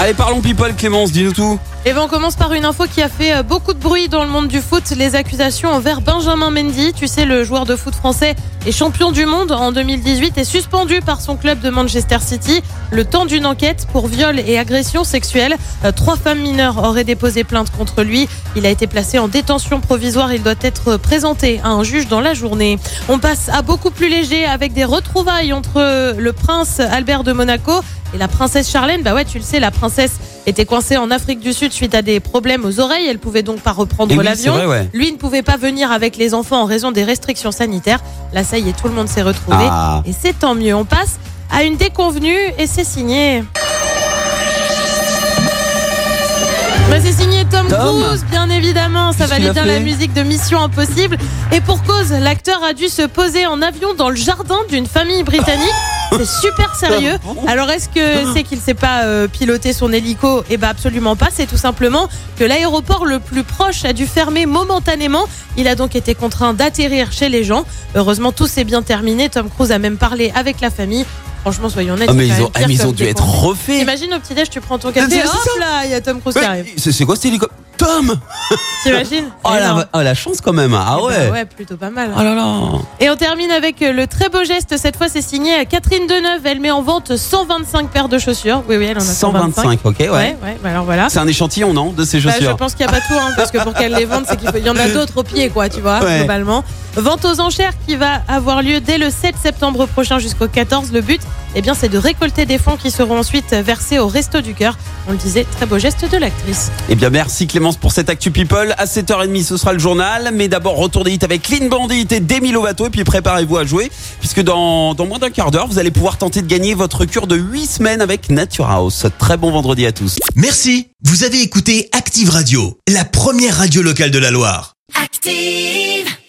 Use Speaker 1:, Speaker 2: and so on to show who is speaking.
Speaker 1: Allez, parlons people, Clémence, dis-nous tout.
Speaker 2: Et ben on commence par une info qui a fait euh, beaucoup de bruit dans le monde du foot, les accusations envers Benjamin Mendy, tu sais le joueur de foot français et champion du monde en 2018 est suspendu par son club de Manchester City le temps d'une enquête pour viol et agression sexuelle. Euh, Trois femmes mineures auraient déposé plainte contre lui. Il a été placé en détention provisoire, il doit être présenté à un juge dans la journée. On passe à beaucoup plus léger avec des retrouvailles entre le prince Albert de Monaco et la princesse Charlène, bah ouais, tu le sais, la princesse était coincée en Afrique du Sud suite à des problèmes aux oreilles. Elle pouvait donc pas reprendre
Speaker 1: Eh oui,
Speaker 2: l'avion.
Speaker 1: ouais.
Speaker 2: Lui ne pouvait pas venir avec les enfants en raison des restrictions sanitaires. Là, ça y est, tout le monde s'est retrouvé.
Speaker 1: Ah.
Speaker 2: Et c'est tant mieux. On passe à une déconvenue et c'est signé. Bah, c'est signé Tom,
Speaker 1: Tom.
Speaker 2: Cruise, bien évidemment. Ça valait bien la musique de Mission Impossible. Et pour cause, l'acteur a dû se poser en avion dans le jardin d'une famille britannique. C'est super sérieux. Alors est-ce que c'est qu'il sait pas euh, piloter son hélico? Eh ben absolument pas. C'est tout simplement que l'aéroport le plus proche a dû fermer momentanément. Il a donc été contraint d'atterrir chez les gens. Heureusement, tout s'est bien terminé. Tom Cruise a même parlé avec la famille. Franchement, soyons honnêtes.
Speaker 1: Ah, mais ils ont, ah, mais ils ont dû être refaits.
Speaker 2: Imagine au petit-déj, tu prends ton café, hop là, il y a Tom Cruise qui arrive.
Speaker 1: C'est c'est quoi cet hélicoptère Tom
Speaker 2: T'imagines
Speaker 1: oh la, oh, la chance quand même. Ah
Speaker 2: Eh ben
Speaker 1: ouais.
Speaker 2: ouais, plutôt pas mal.
Speaker 1: Oh là là.
Speaker 2: Et on termine avec euh, le très beau geste. Cette fois, c'est signé Catherine Deneuve. Elle met en vente 125 paires de chaussures. Oui, oui, elle en a 125.
Speaker 1: 125, ok, ouais.
Speaker 2: Ouais, ouais, bah alors voilà.
Speaker 1: C'est un échantillon, non, de ces
Speaker 2: Bah, je
Speaker 1: chaussures
Speaker 2: pense qu'il n'y a pas tout, hein, parce que pour qu'elle les vende, c'est qu'il faut- il y en a d'autres au pied, quoi, tu vois,
Speaker 1: Ouais.
Speaker 2: globalement. Vente aux enchères qui va avoir lieu dès le 7 septembre prochain jusqu'au 14. Le but, eh bien, c'est de récolter des fonds qui seront ensuite versés au Resto du Cœur. On le disait, très beau geste de l'actrice.
Speaker 1: Eh bien, merci Clémence pour cette Actu People. À 7h30, ce sera le journal. Mais d'abord, retour des hits avec Clean Bandit et Demi Lovato. Et puis, préparez-vous à jouer. Puisque dans, dans moins d'un quart d'heure, vous allez pouvoir tenter de gagner votre cure de 8 semaines avec Nature House. Très bon vendredi à tous.
Speaker 3: Merci, vous avez écouté Active Radio, la première radio locale de la Loire.
Speaker 4: Active.